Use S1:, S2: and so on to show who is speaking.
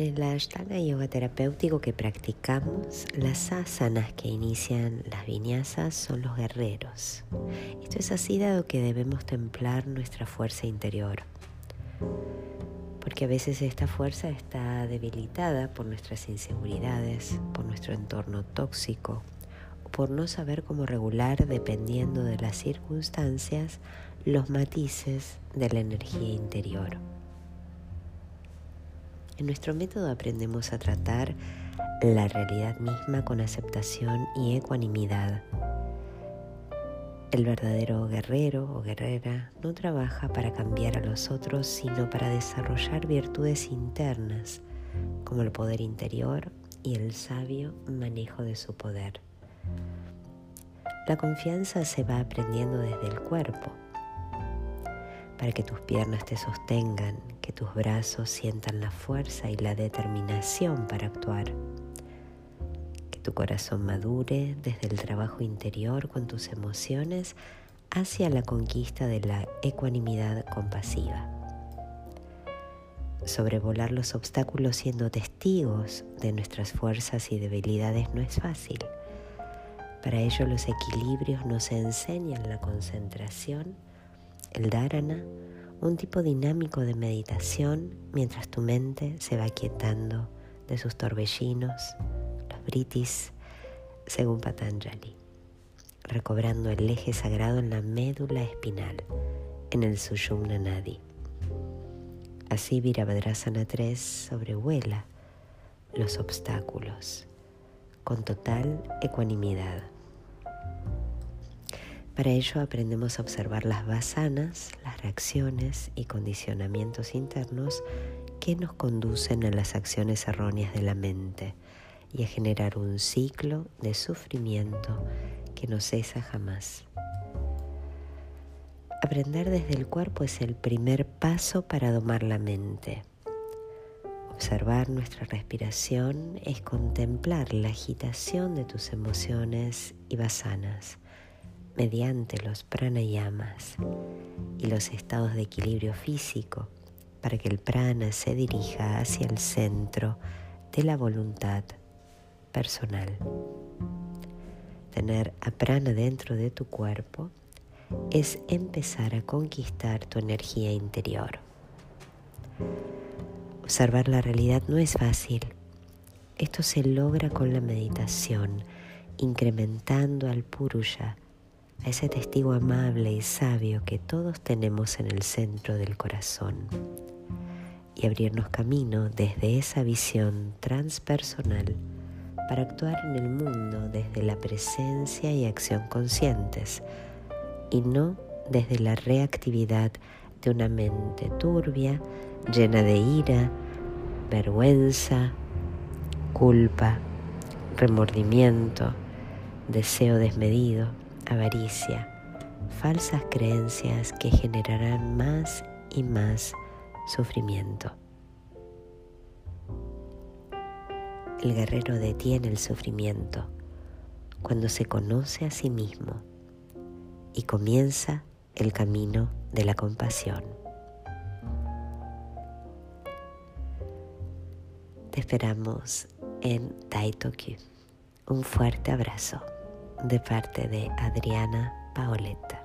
S1: En el Ashtanga Yoga terapéutico que practicamos, las asanas que inician las viñasas son los guerreros. Esto es así dado que debemos templar nuestra fuerza interior, porque a veces esta fuerza está debilitada por nuestras inseguridades, por nuestro entorno tóxico, o por no saber cómo regular, dependiendo de las circunstancias, los matices de la energía interior. En nuestro método aprendemos a tratar la realidad misma con aceptación y ecuanimidad. El verdadero guerrero o guerrera no trabaja para cambiar a los otros, sino para desarrollar virtudes internas, como el poder interior y el sabio manejo de su poder. La confianza se va aprendiendo desde el cuerpo para que tus piernas te sostengan, que tus brazos sientan la fuerza y la determinación para actuar, que tu corazón madure desde el trabajo interior con tus emociones hacia la conquista de la ecuanimidad compasiva. Sobrevolar los obstáculos siendo testigos de nuestras fuerzas y debilidades no es fácil. Para ello los equilibrios nos enseñan la concentración, el dharana, un tipo dinámico de meditación mientras tu mente se va quietando de sus torbellinos, los britis, según Patanjali, recobrando el eje sagrado en la médula espinal, en el Sushumna Nadi. Así Virabhadrasana 3 sobrevuela los obstáculos con total ecuanimidad. Para ello aprendemos a observar las basanas, las reacciones y condicionamientos internos que nos conducen a las acciones erróneas de la mente y a generar un ciclo de sufrimiento que no cesa jamás. Aprender desde el cuerpo es el primer paso para domar la mente. Observar nuestra respiración es contemplar la agitación de tus emociones y basanas mediante los pranayamas y los estados de equilibrio físico para que el prana se dirija hacia el centro de la voluntad personal. Tener a prana dentro de tu cuerpo es empezar a conquistar tu energía interior. Observar la realidad no es fácil. Esto se logra con la meditación, incrementando al purusha a ese testigo amable y sabio que todos tenemos en el centro del corazón y abrirnos camino desde esa visión transpersonal para actuar en el mundo desde la presencia y acción conscientes y no desde la reactividad de una mente turbia, llena de ira, vergüenza, culpa, remordimiento, deseo desmedido avaricia, falsas creencias que generarán más y más sufrimiento. El guerrero detiene el sufrimiento cuando se conoce a sí mismo y comienza el camino de la compasión. Te esperamos en Taitoku. Un fuerte abrazo de parte de Adriana Paoletta.